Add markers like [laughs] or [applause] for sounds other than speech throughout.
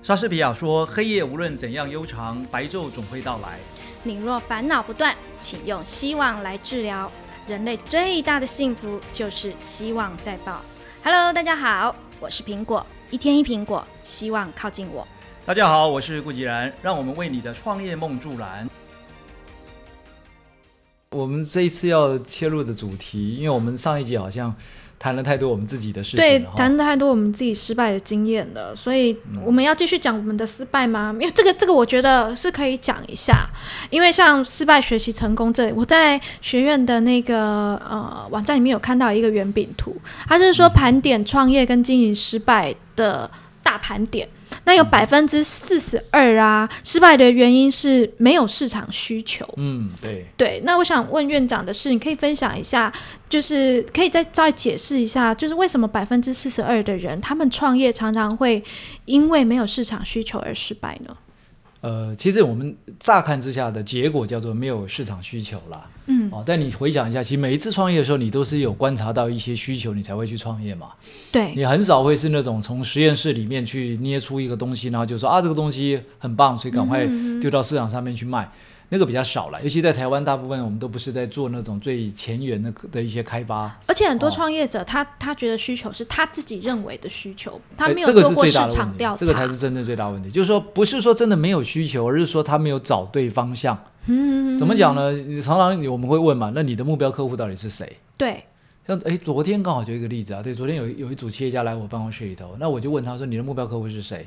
莎士比亚说：“黑夜无论怎样悠长，白昼总会到来。你若烦恼不断，请用希望来治疗。人类最大的幸福就是希望在爆。Hello，大家好，我是苹果，一天一苹果，希望靠近我。”大家好，我是顾吉然，让我们为你的创业梦助燃。我们这一次要切入的主题，因为我们上一集好像谈了太多我们自己的事情对谈了，太多我们自己失败的经验了，所以我们要继续讲我们的失败吗？因为这个这个我觉得是可以讲一下，因为像失败学习成功这，我在学院的那个呃网站里面有看到一个圆饼图，它就是说盘点创业跟经营失败的大盘点。那有百分之四十二啊，失败的原因是没有市场需求。嗯，对，对，那我想问院长的是，你可以分享一下，就是可以再再解释一下，就是为什么百分之四十二的人，他们创业常常会因为没有市场需求而失败呢？呃，其实我们乍看之下的结果叫做没有市场需求啦。嗯，哦，但你回想一下，其实每一次创业的时候，你都是有观察到一些需求，你才会去创业嘛。对，你很少会是那种从实验室里面去捏出一个东西，然后就说啊这个东西很棒，所以赶快嗯丢到市场上面去卖。那个比较少了，尤其在台湾，大部分我们都不是在做那种最前沿的的一些开发，而且很多哦创业者，他他觉得需求是他自己认为的需求，他没有做过市场调查。这个才是真正最大问题。就是说，不是说真的没有需求，而是说他没有找对方向。嗯，怎么讲呢？你常常我们会问嘛，那你的目标客户到底是谁？对，像哎，昨天刚好就一个例子啊，对，昨天有有一组企业家来我办公室里头，那我就问他说，你的目标客户是谁？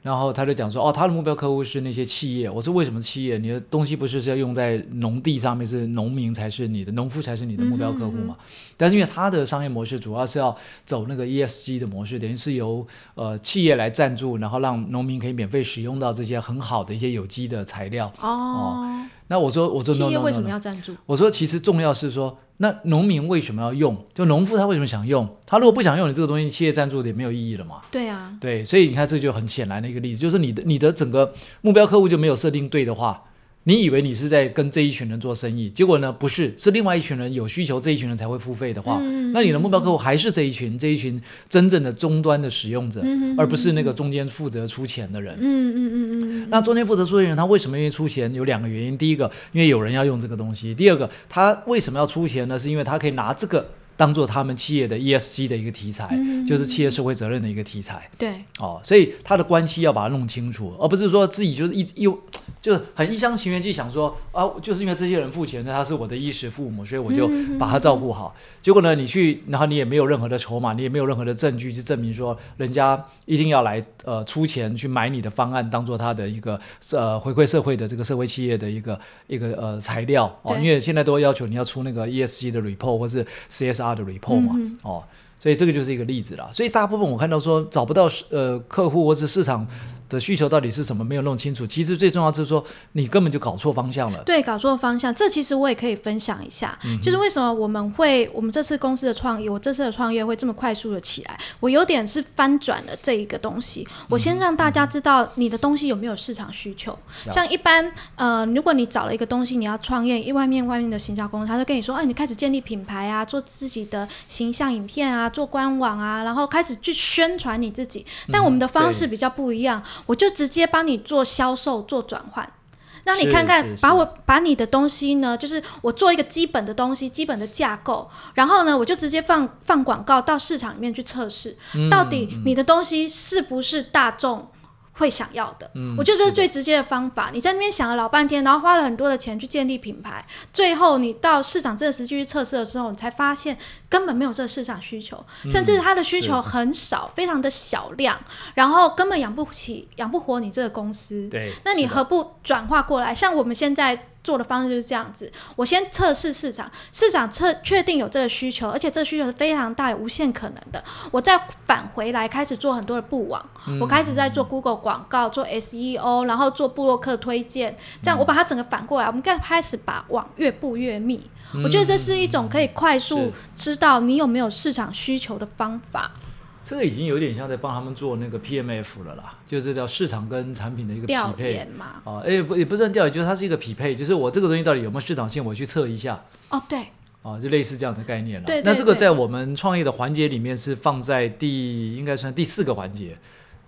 然后他就讲说，哦，他的目标客户是那些企业。我说为什么企业？你的东西不是是要用在农地上面，是农民才是你的，农夫才是你的目标客户嘛？但是因为他的商业模式主要是要走那个 ESG 的模式，等于是由呃企业来赞助，然后让农民可以免费使用到这些很好的一些有机的材料。哦，那我说，我说企业为什么。要赞助？我说，其实重要是说，那农民为什么要用？就农夫他为什么想用？他如果不想用你这个东西，企业赞助也没有意义了嘛。对啊，对，所以你看，这就很显然的一个例子，就是你的你的整个目标客户就没有设定对的话，你以为你是在跟这一群人做生意，结果呢不是，是另外一群人有需求，这一群人才会付费的话，嗯那你的目标客户还是这一群这一群真正的终端的使用者，而不是那个中间负责出钱的人。嗯嗯嗯嗯嗯，那中间负责出钱的人，他为什么愿意出钱？有两个原因。第一个，因为有人要用这个东西；第二个，他为什么要出钱呢？是因为他可以拿这个当做他们企业的 ESG 的一个题材，就是企业社会责任的一个题材。对，哦，所以他的关系要把它弄清楚，而不是说自己就是一一就是很一厢情愿去想说啊，就是因为这些人付钱，那他是我的衣食父母，所以我就把他照顾好。结果呢，你去，然后你也没有任何的筹码，你也没有任何的证据去证明说人家一定要来呃出钱去买你的方案，当做他的一个呃回馈社会的这个社会企业的一个一个呃材料哦，因为现在都要求你要出那个 ESG 的 report 或是 CSR 的 report 嘛，嗯哦。所以这个就是一个例子啦。所以大部分我看到说找不到呃客户或者市场的需求到底是什么，没有弄清楚。其实最重要就是说你根本就搞错方向了。对，搞错方向，这其实我也可以分享一下，嗯就是为什么我们会，我们这次公司的创业，我这次的创业会这么快速的起来，我有点是翻转了这一个东西。我先让大家知道你的东西有没有市场需求。了像一般，呃，如果你找了一个东西，你要创业，因为外面外面的行销公司，他就跟你说，哎、你开始建立品牌啊，做自己的形象影片啊，做官网啊，然后开始去宣传你自己。但我们的方式比较不一样，我就直接帮你做销售、做转换。让你看看把我把你的东西呢，就是我做一个基本的东西，基本的架构，然后呢，我就直接放放广告到市场里面去测试，嗯到底你的东西是不是大众会想要的？嗯我觉得这是最直接的方法。你在那边想了老半天，然后花了很多的钱去建立品牌，最后你到市场真的实际去测试了之后，你才发现根本没有这个市场需求，甚至它的需求很少，非常的小量，然后根本养不起、养不活你这个公司。对，那你何不转化过来？像我们现在做的方式就是这样子：我先测试市场，市场测确定有这个需求，而且这个需求是非常大、有无限可能的，我再返回来开始做很多的布网，我开始在做 Google 广告、做 SEO，然后做布洛克推荐，这样我把它整个反过来，我们该开始把网越布越密。我觉得这是一种可以快速知道你有没有市场需求的方法。这个已经有点像在帮他们做那个 PMF 了啦，就是叫市场跟产品的一个匹配。研嘛，哦，哎，不也不算调研，就是它是一个匹配，就是我这个东西到底有没有市场性，我去测一下。哦，对，啊，就类似这样的概念了。对对那这个在我们创业的环节里面是放在第应该算第四个环节，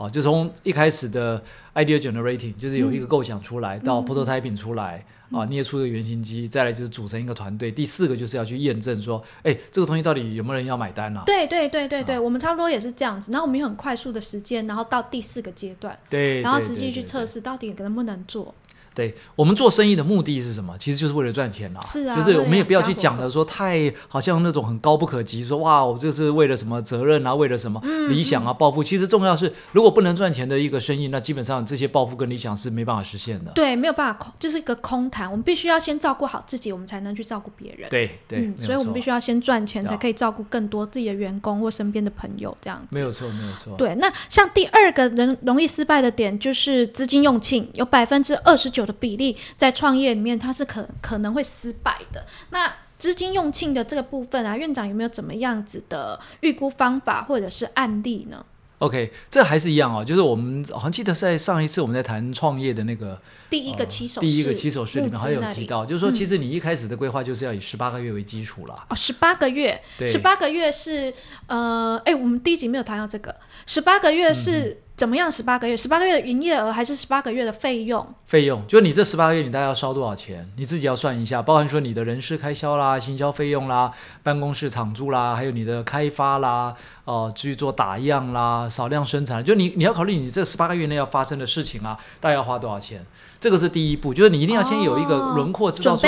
哦，就从一开始的 idea generating，就是有一个构想出来，到 prototyping 出来，啊，捏出一个原型机，再来就是组成一个团队。第四个就是要去验证说，哎，这个东西到底有没有人要买单啊？对对对对对，我们差不多也是这样子。然后我们有很快速的时间，然后到第四个阶段，对，然后实际去测试到底能不能做。对我们做生意的目的是什么？其实就是为了赚钱啦。是啊，就是我们也不要去讲的说太好像那种很高不可及，说哇，我这是为了什么责任啊，为了什么理想啊，抱负。其实重要是，如果不能赚钱的一个生意，那基本上这些抱负跟理想是没办法实现的。对，没有办法空，就是一个空谈。我们必须要先照顾好自己，我们才能去照顾别人。对对，所以我们必须要先赚钱，才可以照顾更多自己的员工或身边的朋友，这样子。没有错，没有错。对，那像第二个人容易失败的点就是资金用罄，有百分之二十九的比例。在创业里面，它是可可能会失败的。那资金用罄的这个部分啊，院长有没有怎么样子的预估方法或者是案例呢？OK，这还是一样哦，就是我们好像记得在上一次我们在谈创业的那个第一个起手第一个起手式里面还有提到，就是说其实你一开始的规划就是要以十八个月为基础了。哦，十八个月，十八个月是呃，哎，我们第一集没有谈到这个，十八个月是。怎么样？十八个月，十八个月的营业额还是十八个月的费用？费用就是你这十八个月，你大概要烧多少钱？你自己要算一下，包含说你的人事开销啦、行销费用啦、办公室场租啦，还有你的开发啦，哦，去做打样啦、少量生产，就你你要考虑你这十八个月内要发生的事情啊，大概要花多少钱？这个是第一步，就是你一定要先有一个轮廓，知道说，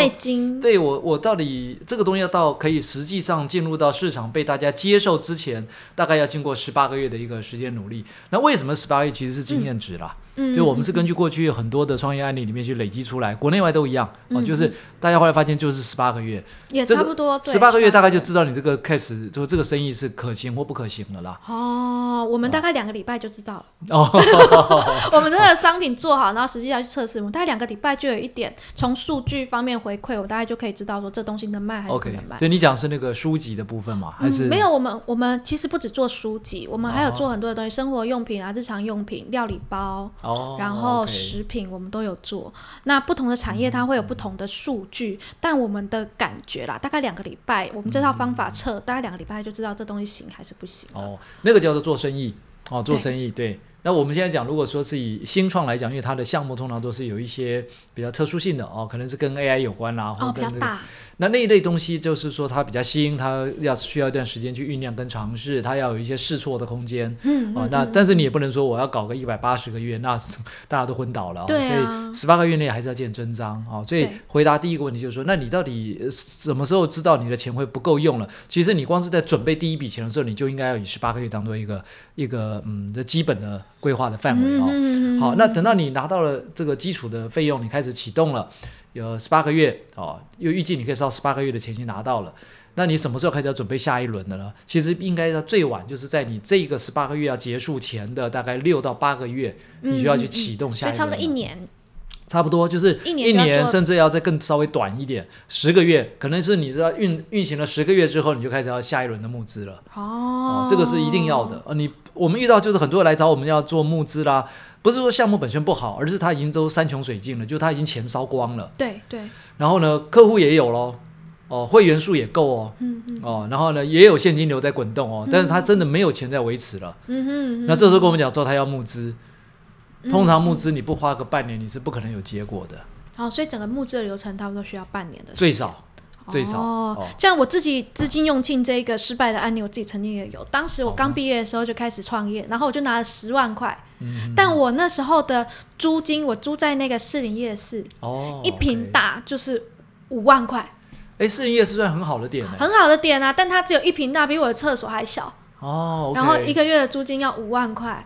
哦。对我，我到底这个东西要到可以实际上进入到市场被大家接受之前，大概要经过十八个月的一个时间努力。那为什么十八个月其实是经验值啦？嗯，就我们是根据过去很多的创业案例里面去累积出来，国内外都一样啊，就是大家后来发现就是十八个月，也差不多。十八个月大概就知道你这个开始就这个生意是可行或不可行的啦。哦，我们大概两个礼拜就知道了。哦，[laughs] 我们真的商品做好，然后实际要去测试，我们大概两个礼拜就有一点从数据方面回馈，我大概就可以知道说这东西能卖还是不能卖。所以你讲是那个书籍的部分嘛？还是没有？我们我们其实不止做书籍，我们还有做很多的东西，生活用品啊、日常用品、料理包。哦，然后食品我们都有做。那不同的产业它会有不同的数据，但我们的感觉啦，大概两个礼拜，我们这套方法测，大概两个礼拜就知道这东西行还是不行。哦，那个叫做做生意哦，做生意对。那我们现在讲，如果说是以新创来讲，因为它的项目通常都是有一些比较特殊性的哦，可能是跟 AI 有关啦，或者比较大。那那一类东西就是说它比较新，它要需要一段时间去酝酿跟尝试，它要有一些试错的空间。嗯，哦，那但是你也不能说我要搞个一百八十个月，那大家都昏倒了。对所以十八个月内还是要见真章啊。所以回答第一个问题就是说，那你到底什么时候知道你的钱会不够用了？其实你光是在准备第一笔钱的时候，你就应该要以十八个月当做一个一个嗯的基本的规划的范围哦。好，那等到你拿到了这个基础的费用，你开始启动了。有十八个月哦，又预计你可以烧十八个月的钱先拿到了，那你什么时候开始要准备下一轮的呢？其实应该要最晚就是在你这个十八个月要结束前的大概六到八个月，你就要去启动下一轮。差不多一年，差不多就是一年，甚至要再更稍微短一点，十个月，可能是你知道运运行了十个月之后，你就开始要下一轮的募资了。哦，这个是一定要的。呃，你我们遇到就是很多人来找我们要做募资啦。不是说项目本身不好，而是他已经都山穷水尽了，就他已经钱烧光了。对对。然后呢，客户也有喽，哦，会员数也够哦，嗯嗯，哦，然后呢，也有现金流在滚动哦，但是他真的没有钱在维持了。嗯哼。那这时候跟我们讲说，他要募资，通常募资你不花个半年，你是不可能有结果的。哦，所以整个募资的流程差不多需要半年的。最少。最少哦，像我自己资金用尽这个失败的案例，我自己曾经也有。当时我刚毕业的时候就开始创业，然后我就拿了十万块，但我那时候的租金，我租在那个士林夜市，哦，一平大就是五万块。哎，士林夜市算很好的点，很好的点啊，但它只有一平大，比我的厕所还小。哦，然后一个月的租金要五万块。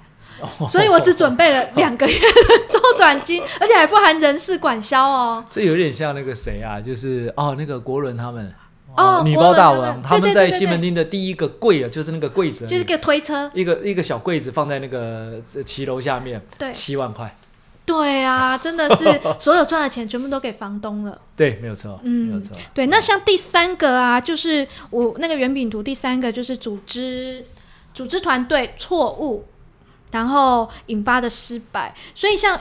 所以我只准备了两个月的周转金，而且还不含人事管销哦。这有点像那个谁啊，就是哦，那个国伦他们哦，女包大王他们在西门町的第一个柜啊，就是那个柜子，就是个推车，一个一个小柜子放在那个骑楼下面，对，七万块。对啊，真的是所有赚的钱全部都给房东了。[laughs] 对，没有错，嗯，没有错。对，那像第三个啊，就是我那个圆饼图，第三个就是组织组织团队错误。然后引发的失败，所以像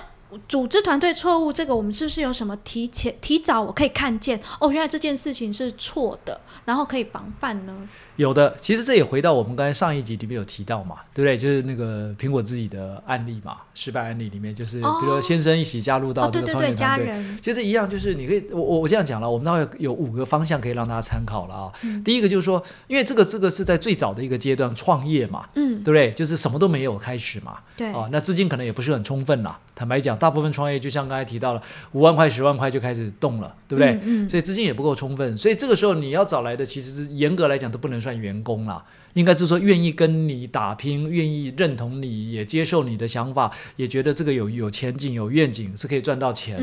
组织团队错误，这个我们是不是有什么提前提早我可以看见？哦，原来这件事情是错的，然后可以防范呢？有的，其实这也回到我们刚才上一集里面有提到嘛，对不对？就是那个苹果自己的案例嘛，失败案例里面，就是比如说先生一起加入到哦，对对对，这个创业团队。家人，其实一样，就是你可以，我我我这样讲了，我们大概有五个方向可以让大家参考了啊。嗯第一个就是说，因为这个这个是在最早的一个阶段创业嘛，嗯，对不对？就是什么都没有开始嘛，对，啊，那资金可能也不是很充分啦。坦白讲，大部分创业就像刚才提到了，五万块、十万块就开始动了，对不对？嗯，嗯所以资金也不够充分，所以这个时候你要找来的，其实是严格来讲都不能算员工啦，应该是说愿意跟你打拼，愿意认同你，也接受你的想法，也觉得这个有有前景、有愿景，是可以赚到钱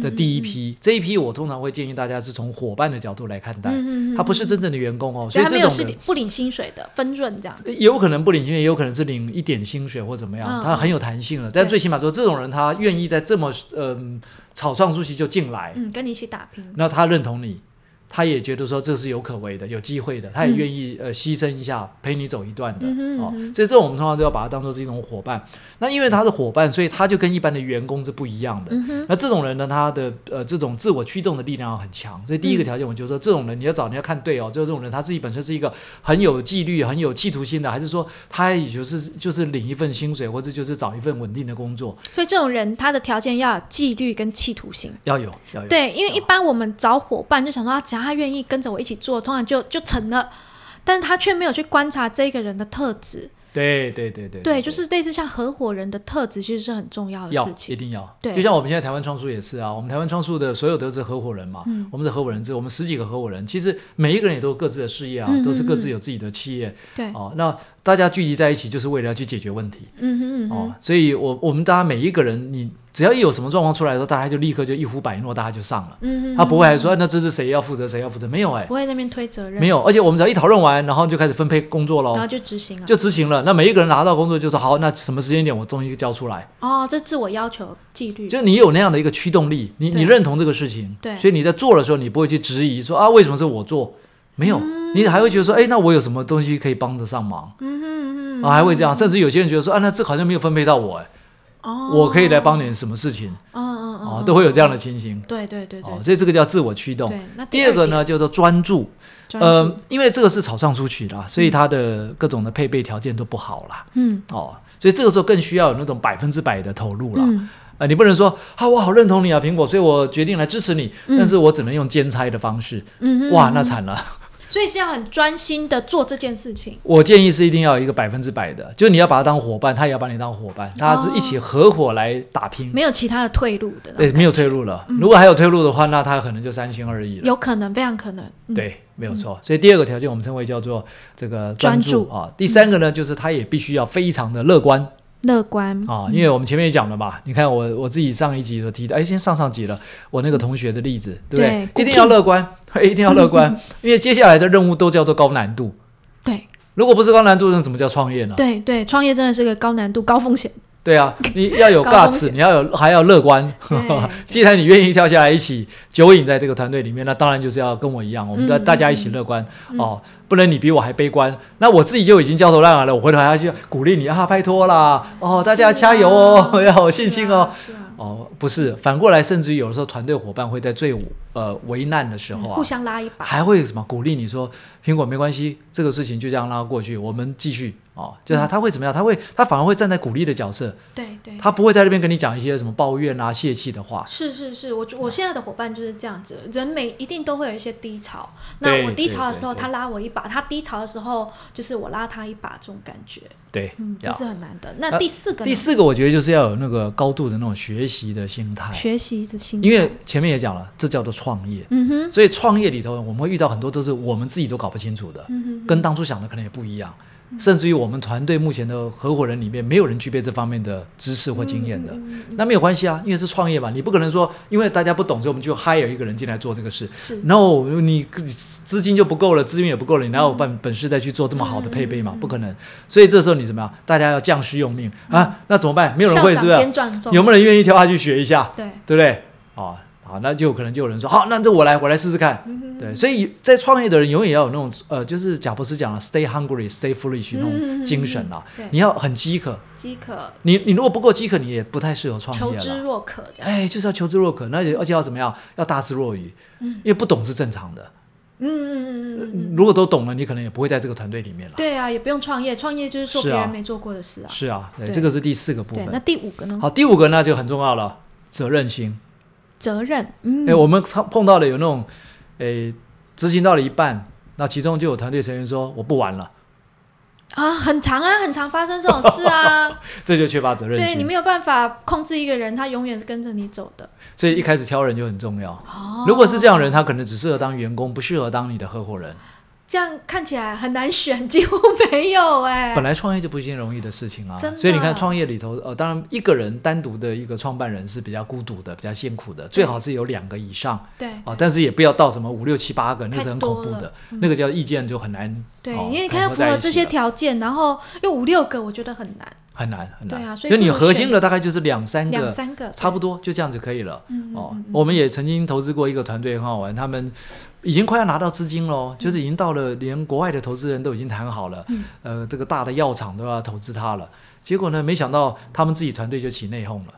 的第一，批。这一批我通常会建议大家是从伙伴的角度来看待，他不是真正的员工哦，所以这种是不领薪水的分润这样子，也有可能不领薪水，也有可能是领一点薪水或怎么样，嗯他很有弹性了。但最起码说，这种人他愿意在这么嗯、草创初期就进来，嗯，跟你一起打拼，那他认同你，他也觉得说这是有可为的、有机会的，他也愿意、呃牺牲一下，陪你走一段的、哦所以这种我们通常都要把它当做是一种伙伴。那因为他是伙伴，所以他就跟一般的员工是不一样的。嗯，那这种人呢，他的呃这种自我驱动的力量要很强，所以第一个条件，我就说这种人你要找你要看对哦，就是这种人他自己本身是一个很有纪律、很有企图心的，还是说他也就是就是领一份薪水，或者就是找一份稳定的工作，所以这种人他的条件要有纪律跟企图心。要有要有。对，因为一般我们找伙伴就想说，啊只要他愿意跟着我一起做，通常就就成了。但是他却没有去观察这个人的特质，对对对对对，就是类似像合伙人的特质，其实是很重要的要一事情。定要，对就像我们现在台湾创数也是啊，我们台湾创数的所有都是合伙人嘛，嗯我们是合伙人制，我们十几个合伙人，其实每一个人也都有各自的事业啊，嗯都是各嗯嗯自有自己的企业对，哦。那大家聚集在一起，就是为了要去解决问题嗯哼嗯哼，哦。所以我我们大家每一个人，你只要一有什么状况出来的时候，大家就立刻就一呼百诺，大家就上了。嗯哼，他不会还说、啊那这是谁要负责，谁要负责？没有哎、不会那边推责任，没有。而且我们只要一讨论完，然后就开始分配工作喽然后，就执行了。就执行了。那每一个人拿到工作就说好，那什么时间点我东西交出来。哦，这自我要求纪律，就你有那样的一个驱动力，你你认同这个事情，对所以你在做的时候，你不会去质疑说啊，为什么是我做？没有，你还会觉得说，哎，那我有什么东西可以帮得上忙嗯哼嗯哼，啊？还会这样，甚至有些人觉得说，啊，那这好像没有分配到我，哎，哦，我可以来帮你什么事情。嗯，嗯嗯啊，嗯，都会有这样的嗯，情形。对对对对。哦，所以这个叫自我驱动。对。那第二个，呢，叫做专注，呃，因为这个是草创出去啦，所以它的各种的配备条件都不好啦，嗯。哦，所以这个时候更需要有那种百分之百的投入啦。嗯。啊，你不能说啊，我好认同你啊，苹果，所以我决定来支持你，嗯。但是我只能用兼差的方式，嗯，哇，那惨了。所以是要很专心的做这件事情。我建议是一定要有一个百分之百的，就是你要把他当伙伴，他也要把你当伙伴，大家是一起合伙来打拼，没有其他的退路的对，没有退路了。如果还有退路的话，那他可能就三心二意了。有可能，非常可能。嗯，对，没有错。所以第二个条件我们称为叫做这个专注啊。第三个呢，就是他也必须要非常的乐观乐观啊，因为我们前面也讲了嘛，你看我我自己上一集所提到，哎，先上上集了，我那个同学的例子，对不对？对 [laughs] 一定要乐观，一定要乐观，因为接下来的任务都叫做高难度。对如果不是高难度，那怎么叫创业呢？对对，创业真的是个高难度、高风险。对啊，你要有 guts，[laughs] 你要有还要乐观。对。[laughs] 既然你愿意跳下来一起揪引在这个团队里面，那当然就是要跟我一样，我们大家一起乐观。哦，不能你比我还悲观。那我自己就已经焦头烂额了，我回头还要去鼓励你啊，拜托啦，哦，大家加油哦，[laughs] 要有信心哦。是啊，哦，不是，反过来，甚至于有的时候团队伙伴会在最呃为难的时候啊互，相拉一把。还会什么鼓励你说苹果没关系，这个事情就这样拉过去，我们继续哦。就是他他会怎么样？他会他反而会站在鼓励的角色，对对，他不会在那边跟你讲一些什么抱怨啊、泄气的话。是是是，我我现在的伙伴就是这样子，人每一定都会有一些低潮。那我低潮的时候，他拉我一把；他低潮的时候，就是我拉他一把，这种感觉，对，嗯，这是很难的。那呃第四个呢，第四个我觉得就是要有那个高度的那种学习的心态，学习的心态，因为前面也讲了，这叫做创业。嗯哼，所以创业里头，我们会遇到很多都是我们自己都搞不清楚的，嗯哼，跟当初想的可能也不一样。甚至于我们团队目前的合伙人里面，没有人具备这方面的知识或经验的，嗯那没有关系啊，因为是创业嘛，你不可能说因为大家不懂，所以我们就 hire 一个人进来做这个事。是 No，你资金就不够了，资源也不够了，你哪有本本事再去做这么好的配备嘛？不可能。所以这时候你怎么样？大家要将士用命啊！那怎么办？没有人会，是不是？有没有人愿意跳下去学一下？对，对不对？哦，好，那就可能就有人说，好，那这我来，我来试试看。嗯对，所以在创业的人永远要有那种呃，就是贾博士讲了，stay hungry, stay foolish 那种精神啊，对你要很饥渴。饥渴，你你如果不够饥渴，你也不太适合创业求知。若渴的。哎，就是要求知若渴，那也而且要怎么样？要大智若愚，因为不懂是正常的。嗯嗯嗯嗯嗯，如果都懂了，你可能也不会在这个团队里面了。对啊，也不用创业，创业就是做别人没做过的事啊。是啊，对，这个是第四个部分，那。第五个呢？好，第五个那就很重要了，责任心。责任。嗯，哎、我们碰到了有那种，诶，执行到了一半，那其中就有团队成员说我不玩了，啊，很长啊，很常发生这种 [laughs] 事啊。这就缺乏责任对你。没有办法控制一个人，他永远是跟着你走的。所以一开始挑人就很重要。哦如果是这样的人，他可能只适合当员工，不适合当你的合伙人。这样看起来很难选，几乎没有哎、本来创业就不是一件容易的事情啊，所以你看创业里头，呃，当然一个人单独的一个创办人是比较孤独的，比较辛苦的，最好是有两个以上。对。啊，但是也不要到什么五六七八个，那是很恐怖的，嗯。那个叫意见就很难，对，哦因为你看要符合这些条件，然后又五六个，我觉得很难，很难很难。对啊所以你核心的大概就是两三个，两三个差不多就这样子可以了。哦嗯，我们也曾经投资过一个团队，很好玩，他们已经快要拿到资金嗯喽，就是已经到了连国外的投资人都已经谈好了，嗯呃，这个大的药厂都要投资他了。结果呢，没想到他们自己团队就起内讧了。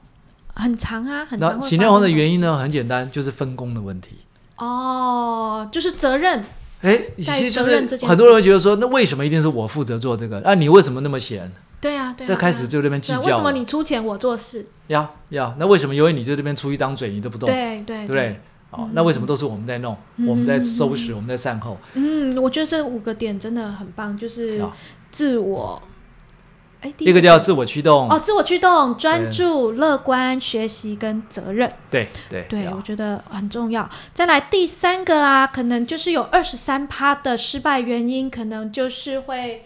很长啊，很长那起内讧的原因呢，很简单，就是分工的问题。哦，就是责任，哎，其实就是很多人会觉得说，那为什么一定是我负责做这个？啊，你为什么那么闲？对啊，对啊，这开始就这边计较了。为什么你出钱我做事？呀呀，那为什么因为你就这边出一张嘴，你都不动？对对对不对？哦，那为什么都是我们在弄，我们在收拾，我们在善后？嗯，我觉得这五个点真的很棒，就是自我，哎，第一个叫自我驱动，哦，自我驱动、专注、乐观、学习跟责任。对对对，呀我觉得很重要。再来第三个啊，可能就是有二十三趴的失败原因，可能就是会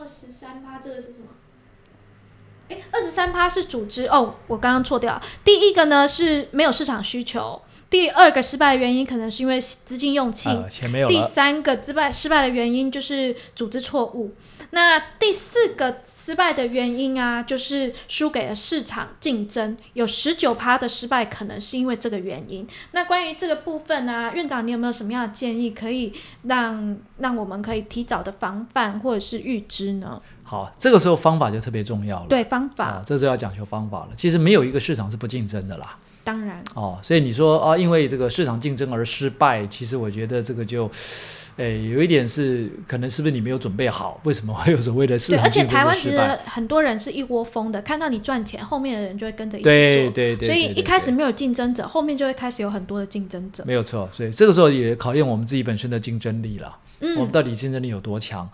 二十三趴，这个是什么？哎，二十三趴是组织哦，我刚刚错掉。第一个呢是没有市场需求，第二个失败的原因可能是因为资金用尽，呃，钱没有第，三个失败失败的原因就是组织错误。那第四个失败的原因啊，就是输给了市场竞争，有十九趴的失败可能是因为这个原因。那关于这个部分呢、院长你有没有什么样的建议，可以让让我们可以提早的防范或者是预知呢？好，这个时候方法就特别重要了。对，方法、啊，这就要讲求方法了。其实没有一个市场是不竞争的啦。当然哦，所以你说啊，因为这个市场竞争而失败，其实我觉得这个就，诶，有一点是可能是不是你没有准备好？为什么会有所谓的市，场竞争而且台湾？其实很多人是一窝蜂的，看到你赚钱，后面的人就会跟着一起做。对对对，所以一开始没有竞争者，后面就会开始有很多的竞争者。没有错，所以这个时候也考验我们自己本身的竞争力了。我们嗯，到底竞争力有多强？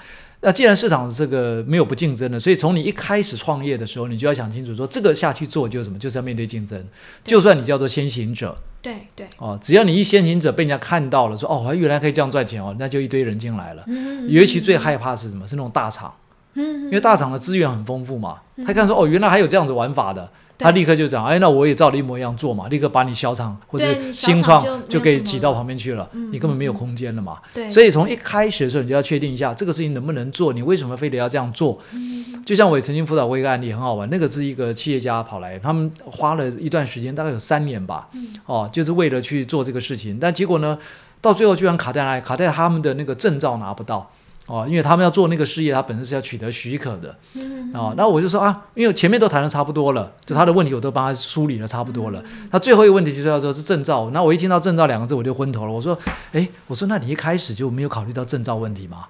那既然市场这个没有不竞争的，所以从你一开始创业的时候，你就要想清楚说，这个下去做就是什么，就是要面对竞争。就算你叫做先行者对对，哦，只要你一先行者被人家看到了，说哦，原来可以这样赚钱哦，那就一堆人进来了。嗯尤其最害怕是什么？是那种大厂，嗯因为大厂的资源很丰富嘛，他看说哦，原来还有这样子玩法的，对他立刻就讲，哎，那我也照的一模一样做嘛，立刻把你小厂或者新创就给挤到旁边去了，嗯你根本没有空间了嘛。对，所以从一开始的时候，你就要确定一下这个事情能不能做，你为什么非得要这样做？嗯就像我也曾经辅导过一个案例，很好玩。那个是一个企业家跑来，他们花了一段时间，大概有三年吧，嗯哦，就是为了去做这个事情。但结果呢，到最后居然卡在哪里？卡在他们的那个证照拿不到。哦，因为他们要做那个事业，他本身是要取得许可的嗯哦。那我就说啊，因为前面都谈的差不多了，就他的问题我都帮他梳理的差不多了。嗯他最后一个问题就是要说是证照，那我一听到证照两个字我就昏头了。我说，哎，我说那你一开始就没有考虑到证照问题吗？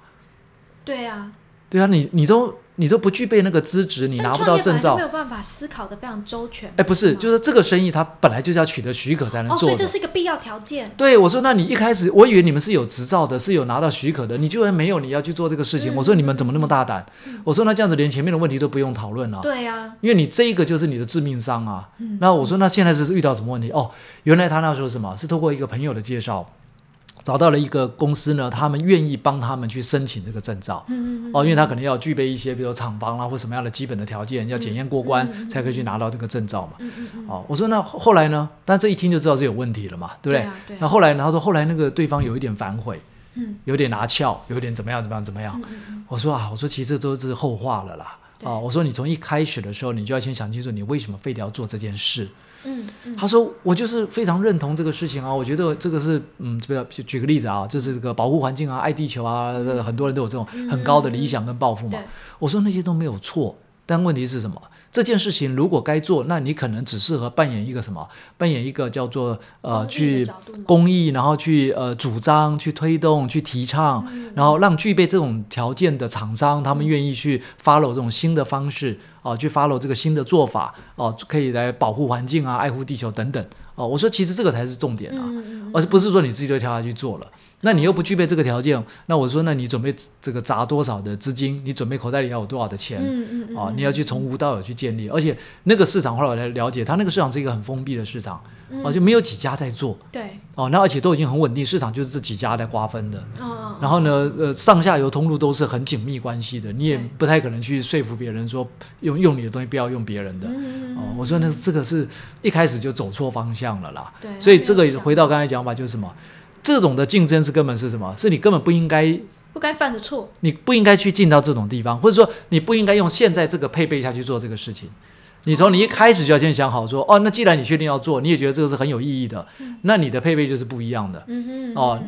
对啊，对啊，你你都你都不具备那个资质，你拿不到证照没。有办法思考的非常周全。哎，不是，就是这个生意它本来就是要取得许可才能哦，所以做的。这是一个必要条件。对，我说那你一开始我以为你们是有执照的，是有拿到许可的，你居然没有，你要去做这个事情。嗯我说你们怎么那么大胆？我说那这样子连前面的问题都不用讨论了、对啊，因为你这一个就是你的致命伤啊。嗯那我说那现在是遇到什么问题？哦，原来他那时候什么是通过一个朋友的介绍，找到了一个公司呢，他们愿意帮他们去申请这个证照。嗯嗯哦，因为他可能要具备一些，比如说厂房啦或什么样的基本的条件，要检验过关、才可以去拿到这个证照嘛。嗯嗯嗯，哦，我说那后来呢？但这一听就知道是有问题了嘛，对不对？啊对啊那后来呢？他说后来那个对方有一点反悔，嗯有点拿翘，有点怎么样怎么样怎么样。嗯嗯我说啊，我说其实这都是后话了啦。对啊。我说你从一开始的时候，你就要先想清楚，你为什么非得要做这件事。嗯嗯，他说我就是非常认同这个事情啊，我觉得这个是嗯，这个举举个例子啊，就是这个保护环境啊，爱地球啊，很多人都有这种很高的理想跟抱负嘛对。我说那些都没有错，但问题是什么？这件事情如果该做，那你可能只适合扮演一个什么？扮演一个叫做呃去公益，然后去呃主张、去推动、去提倡，嗯然后让具备这种条件的厂商，他们愿意去 follow 这种新的方式哦、去 follow 这个新的做法哦、可以来保护环境啊、爱护地球等等哦、我说其实这个才是重点啊。嗯嗯而不是说你自己就跳下去做了。那你又不具备这个条件，那我说，那你准备这个砸多少的资金？你准备口袋里要有多少的钱？嗯嗯嗯啊，你要去从无到有去建立，而且那个市场后来我才了解，它那个市场是一个很封闭的市场，嗯哦、就没有几家在做，对，哦，那而且都已经很稳定，市场就是这几家在瓜分的。哦然后呢，呃，上下游通路都是很紧密关系的，你也不太可能去说服别人说用用你的东西不要用别人的。嗯哦，我说那这个是一开始就走错方向了啦。对所以这个没有想回到刚才讲法就是什么？这种的竞争是根本是什么？是你根本不应该，不该犯的错，你不应该去进到这种地方，或者说你不应该用现在这个配备下去做这个事情。你从你一开始就要先想好说，哦，那既然你确定要做，你也觉得这个是很有意义的，那你的配备就是不一样的。哦，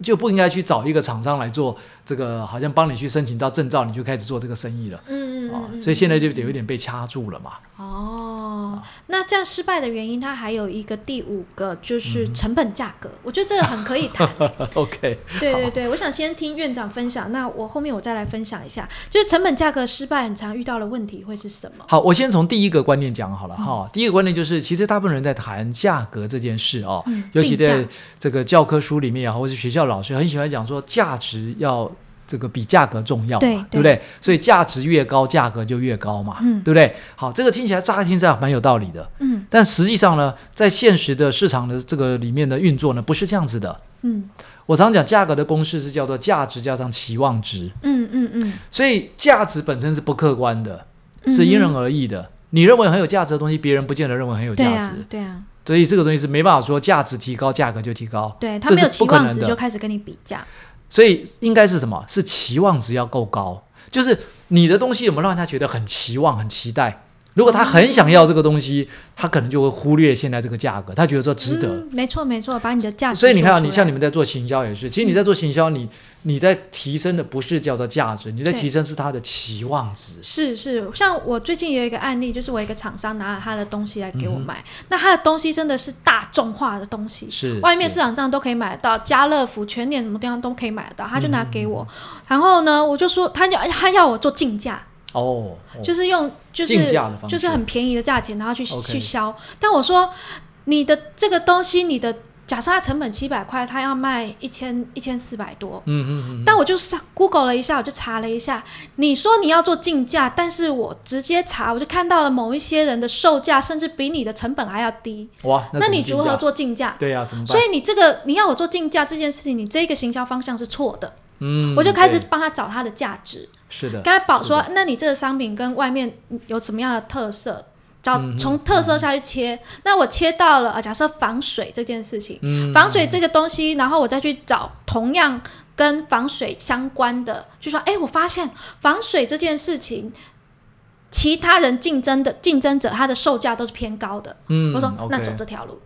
就不应该去找一个厂商来做这个，好像帮你去申请到证照，你就开始做这个生意了。嗯嗯啊、嗯，所以现在就有点被掐住了嘛。哦，那这样失败的原因，它还有一个第五个就是成本价格，我觉得这个很可以谈。[laughs] OK，[laughs] 对对对，我想先听院长分享，那我后面我再来分享一下，就是成本价格失败很常遇到的问题会是什么？好，我先从第一个观念讲好了哈。第一个观念就是，其实大部分人在谈价格这件事哦，嗯尤其在这个教科书里面也好，或是学校老师很喜欢讲说，价值要这个比价格重要嘛，对对不对？所以价值越高，价格就越高嘛，嗯对不对？好，这个听起来乍一听这样蛮有道理的，嗯但实际上呢，在现实的市场的这个里面的运作呢，不是这样子的。嗯我常讲价格的公式是叫做价值加上期望值，嗯嗯嗯，所以价值本身是不客观的，嗯是因人而异的。你认为很有价值的东西，别人不见得认为很有价值，啊对啊，所以这个东西是没办法说价值提高，价格就提高。对他没有期望值就开始跟你比价，所以应该是什么？是期望值要够高，就是你的东西有没有让人家觉得很期望、很期待？如果他很想要这个东西，他可能就会忽略现在这个价格，他觉得说值得。嗯没错没错，把你的价值所以你看你像你们在做行销也是，其实你在做行销，你你在提升的不是叫做价值，你在提升是他的期望值。是是，像我最近有一个案例，就是我一个厂商拿了他的东西来给我嗯，那他的东西真的是大众化的东西，是外面市场上都可以买得到，家乐福、全联什么地方都可以买得到，他就拿给嗯我，然后呢，我就说他要他要我做竞价，哦，哦就是用就是就是很便宜的价钱，然后去去销。但我说你的这个东西，你的假设它成本七百块，它要卖一千一千四百多。嗯嗯嗯，但我就上 Google 了一下，我就查了一下，你说你要做竞价，但是我直接查，我就看到了某一些人的售价甚至比你的成本还要低，哇，那你如何？做竞价？对呀、怎么办？所以你这个你要我做竞价这件事情，你这个行销方向是错的。嗯，我就开始帮他找它的价值，是的，跟他保说，那你这个商品跟外面有什么样的特色？找从特色下去切，那我切到了啊，假设防水这件事情，嗯，防水这个东西，然后我再去找同样跟防水相关的，就说，哎，我发现防水这件事情，其他人竞争的竞争者他的售价都是偏高的。嗯，我说，那走这条路，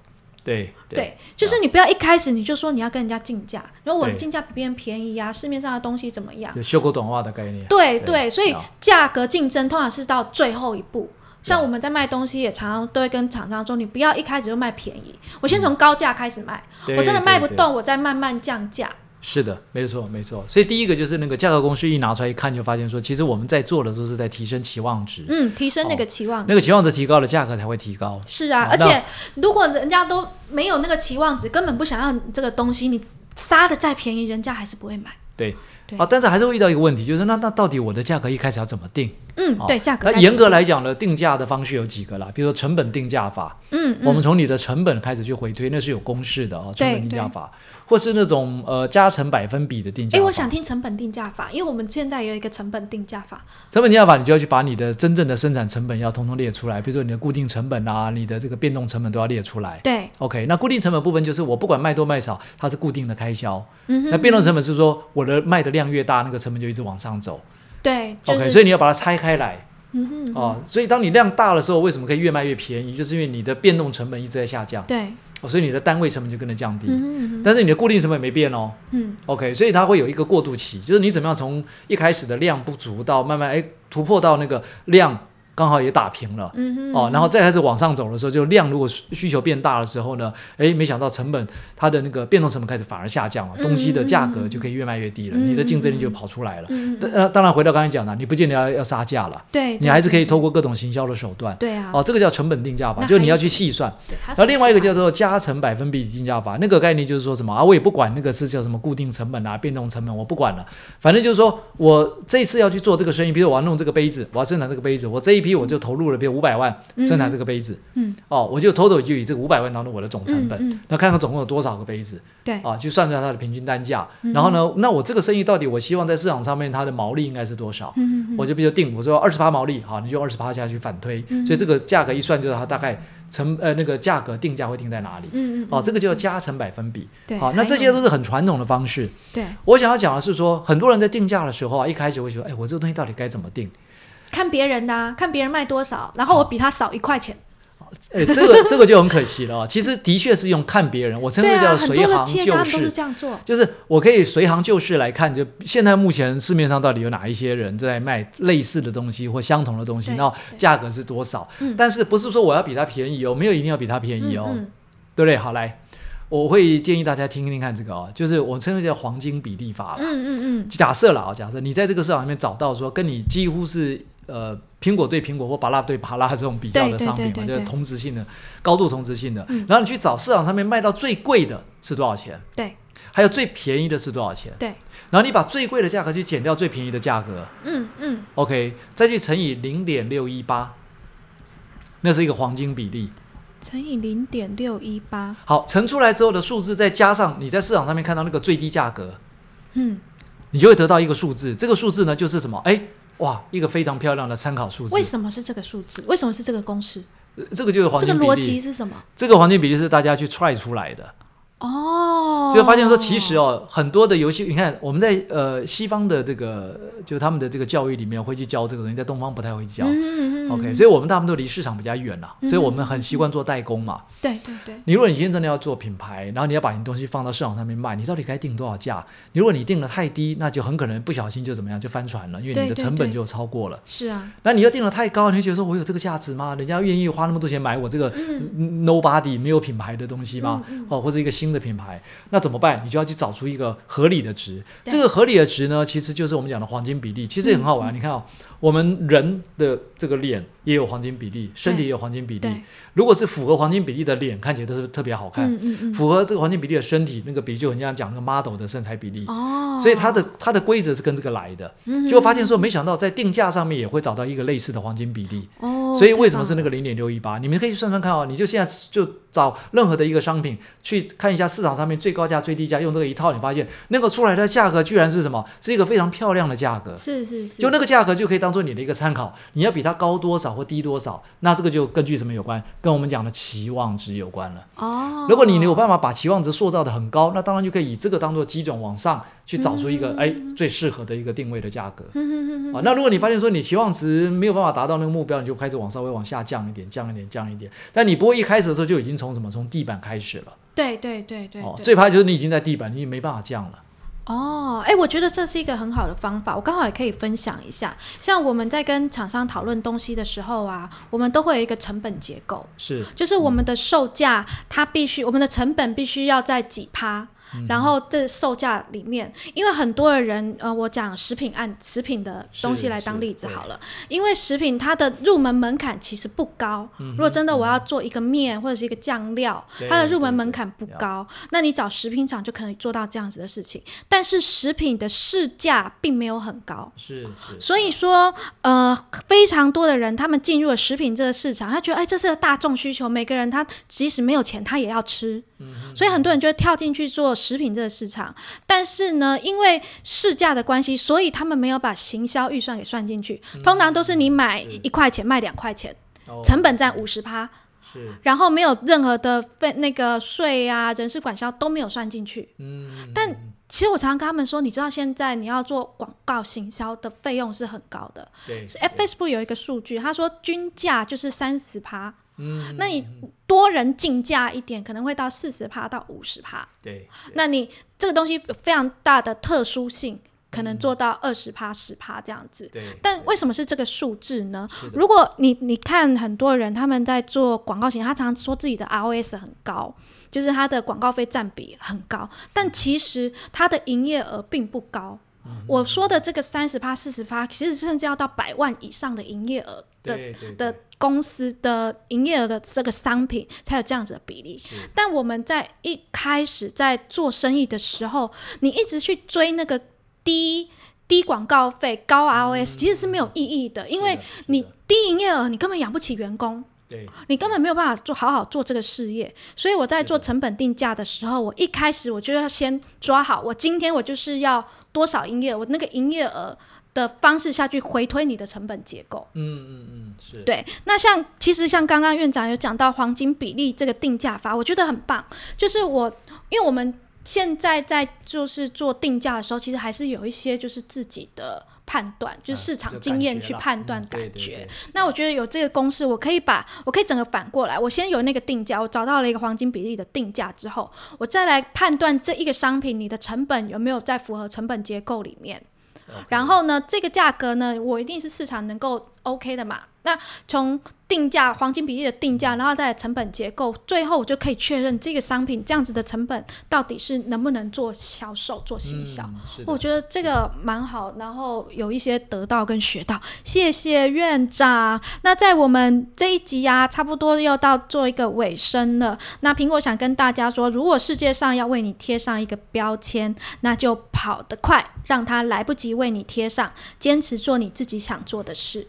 对对，就是你不要一开始你就说你要跟人家竞价，然后我的对竞价比别人便宜啊，市面上的东西怎么样？有修狗短袜的概念。对对对，所以啊价格竞争通常是到最后一步。像我们在卖东西，也常常都会跟厂商说，你不要一开始就卖便宜，我先从高价开始卖，对我真的卖不。动，我再慢慢降价。是的，没错没错。所以第一个就是那个价格公式一拿出来一看，就发现说，其实我们在做的都是在提升期望值，嗯，提升那个期望值。那个期望值提高了，价格才会提高。是啊，而且如果人家都没有那个期望值，根本不想要这个东西，你杀的再便宜，人家还是不会买。对，对啊，但是还是会遇到一个问题，就是那那到底我的价格一开始要怎么定？嗯，哦对，价格该那严格来讲呢，定价的方式有几个啦，比如说成本定价法，嗯，嗯我们从你的成本开始去回推，那是有公式的哦，成本定价法，或是那种呃加成百分比的定价哎，法。我想听成本定价法，因为我们现在有一个成本定价法。成本定价法，你就要去把你的真正的生产成本要通通列出来，比如说你的固定成本啊，你的这个变动成本都要列出来。对，OK，那固定成本部分就是我不管卖多卖少，它是固定的开销。嗯哼，那变动成本是说我的卖的量越大，那个成本就一直往上走。对，就是 OK，所以你要把它拆开来。嗯哼，哦，所以当你量大的时候，为什么可以越卖越便宜？就是因为你的变动成本一直在下降，对，哦所以你的单位成本就跟着降低。嗯哼但是你的固定成本没变哦嗯，OK，所以它会有一个过渡期，就是你怎么样从一开始的量不足到慢慢哎突破到那个量刚好也打平了。嗯哼，哦，然后再开始往上走的时候，就量如果需需求变大的时候呢，哎，没想到成本它的那个变动成本开始反而下降了，嗯东西的价格就可以越卖越低了，嗯你的竞争力就跑出来了。嗯嗯嗯当呃，当然回到刚才讲的，你不见得要要杀价了，对，你还是可以对透过各种行销的手段。对啊，哦，这个叫成本定价法，就是你要去细算。对，然然后另外一个叫做加成百分比定价法，那个概念就是说什么啊，我也不管那个是叫什么固定成本啊、变动成本，我不管了，反正就是说我这一次要去做这个生意，比如我要弄这个杯子，我要生产这个杯子，我这一批我就投入了，比如五百万生产这个杯子，嗯，哦，我就 total 就以这个五百万当做我的总成本，嗯嗯那看看总共有多少个杯子，对啊，去算算它的平均单价，嗯然后呢，那我这个生意到底我希望在市场上面它的毛利应该是多少？嗯嗯我就比如定，我说二十八毛利，好，你就二十八下去反推，嗯所以这个价格一算，就是它大概成呃那个价格定价会定在哪里。嗯嗯，哦，这个就要加成百分比。对，好，那这些都是很传统的方式。对，我想要讲的是说，很多人在定价的时候啊，一开始会觉得，哎，我这个东西到底该怎么定？看别人的啊，看别人卖多少，然后我比他少一块钱，哎，这个这个就很可惜了啊。其实的确是用看别人，我称之叫随行就市。这样做，就是我可以随行就市来看，就现在目前市面上到底有哪一些人在卖类似的东西或相同的东西，对然后价格是多少？嗯但是不是说我要比他便宜哦，没有一定要比他便宜哦，嗯嗯对不对？好，来，我会建议大家听听看这个哦，就是我称之为叫黄金比例法了。嗯嗯嗯，假设了啊，假设你在这个市场里面找到说跟你几乎是呃苹果对苹果或巴拉对巴拉这种比较的商品嘛，就是同质性的、高度同质性的，嗯。然后你去找市场上面卖到最贵的是多少钱，对。还有最便宜的是多少钱，对，然后你把最贵的价格去减掉最便宜的价格。嗯嗯，，OK，再去乘以零点六一八，那是一个黄金比例。乘以零点六一八，好，乘出来之后的数字，再加上你在市场上面看到那个最低价格，嗯，你就会得到一个数字。这个数字呢，就是什么？哎，哇，一个非常漂亮的参考数字。为什么是这个数字？为什么是这个公式？呃这个就是黄这个逻。辑是什么？这个黄金比例是大家去 try 出来的，哦，就发现说，其实哦，很多的游戏，你看我们在呃西方的这个，就他们的这个教育里面会去教这个东西，在东方不太会教。嗯，嗯嗯 OK，所以我们大部分都离市场比较远了，嗯所以我们很习惯做代工嘛。对对对，你如果你今天真的要做品牌，然后你要把你东西放到市场上面卖，你到底该定多少价？你如果你定的太低，那就很可能不小心就怎么样就翻船了，因为你的成本就超过了。是啊，那你要定的太高，你会觉得说我有这个价值吗？人家愿意花那么多钱买我这个嗯 nobody 没有品牌的东西吗？嗯嗯哦，或者一个新的品牌，那怎么办？你就要去找出一个合理的值。这个合理的值呢，其实就是我们讲的黄金比例，其实也很好玩。你看哦，我们人的这个脸也有黄金比例，身体也有黄金比例。如果是符合黄金比例的脸，看起来都是特别好看；嗯嗯嗯，符合这个黄金比例的身体，那个比例就很像讲那个 model 的身材比例。哦，所以它的它的规则是跟这个来的，嗯就发现说，没想到在定价上面也会找到一个类似的黄金比例。哦，所以为什么是那个？个零点六一八？你们可以去算算看哦。你就现在就找任何的一个商品去看一下市场上面最高价、最低价，用这个一套，你发现那个出来的价格居然是什么？是一个非常漂亮的价格。是是是，就那个价格就可以当做你的一个参考，你要比它高多少或低多少，那这个就根据什么有关？跟我们讲的期望值有关了。哦，如果你有办法把期望值塑造的很高，那当然就可以以这个当做基准往上去找出一个哎、最适合的一个定位的价格。嗯嗯嗯嗯啊，那如果你发现说你期望值没有办法达到那个目标，你就开始往稍微往下降一点，降一点，降一点。但你不会一开始的时候就已经从什么从地板开始了。对对对对哦，最怕就是你已经在地板，你也没办法降了。哦，哎，我觉得这是一个很好的方法，我刚好也可以分享一下。像我们在跟厂商讨论东西的时候啊，我们都会有一个成本结构，是，就是我们的售价它必须，我们的成本必须要在几趴。嗯。然后这售价里面，因为很多的人，呃，我讲食品按食品的东西来当例子好了，因为食品它的入门门槛其实不高。嗯如果真的我要做一个面或者是一个酱料，对它的入门门槛不高，那你找食品厂就可以做到这样子的事情。但是食品的市价并没有很高，是是，所以说，呃，非常多的人他们进入了食品这个市场，他觉得哎，这是个大众需求，每个人他即使没有钱，他也要吃，所以很多人就会跳进去做食品这个市场。但是呢，因为市价的关系，所以他们没有把行销预算给算进去，通常都是你买一块钱卖两块钱，哦成本占五十趴。是，然后没有任何的费那个税啊、人事管销都没有算进去。嗯，但其实我常常跟他们说，你知道现在你要做广告行销的费用是很高的。对是 Facebook 有一个数据，他说均价就是三十趴，嗯，那你多人竞价一点，可能会到四十趴到五十趴。对，那你这个东西有非常大的特殊性，可能做到二十趴、十趴这样子。对，但为什么是这个数字呢？如果你你看很多人他们在做广告型，他常常说自己的 ROS 很高，就是他的广告费占比很高，但其实他的营业额并不高。嗯。我说的这个三十趴、四十趴，其实甚至要到百万以上的营业额的的公司的营业额的这个商品才有这样子的比例。但我们在一开始在做生意的时候，你一直去追那个低低广告费、高 ROS，、其实是没有意义的，因为你低营业额，你根本养不起员工。对你根本没有办法做好好做这个事业，所以我在做成本定价的时候，我一开始我就要先抓好，我今天我就是要多少营业额，我那个营业额的方式下去回推你的成本结构。嗯嗯嗯是，对，那像其实像刚刚院长有讲到黄金比例这个定价法，我觉得很棒。就是我，因为我们现在在就是做定价的时候，其实还是有一些就是自己的判断，就是市场经验去判断嗯感觉。那我觉得有这个公式，我可以把我可以整个反过来，我先有那个定价，我找到了一个黄金比例的定价之后，我再来判断这一个商品你的成本有没有在符合成本结构里面。然后呢，这个价格呢，我一定是市场能够 OK 的嘛。那从定价黄金比例的定价，然后再成本结构，最后我就可以确认这个商品这样子的成本到底是能不能做销售、做行销。嗯我觉得这个蛮好，然后有一些得到跟学到，谢谢院长。那在我们这一集啊，差不多要到做一个尾声了。那苹果想跟大家说，如果世界上要为你贴上一个标签，那就跑得快，让它来不及为你贴上，坚持做你自己想做的事。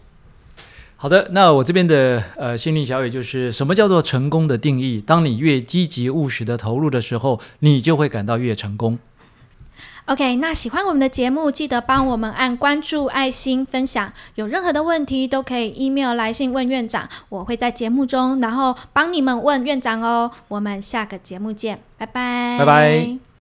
好的，那我这边的呃心灵小语就是什么叫做成功的定义？当你越积极务实的投入的时候，你就会感到越成功。OK，那喜欢我们的节目，记得帮我们按关注、爱心、分享。有任何的问题都可以 email 来信问院长，我会在节目中，然后帮你们问院长哦。我们下个节目见，拜拜，拜拜。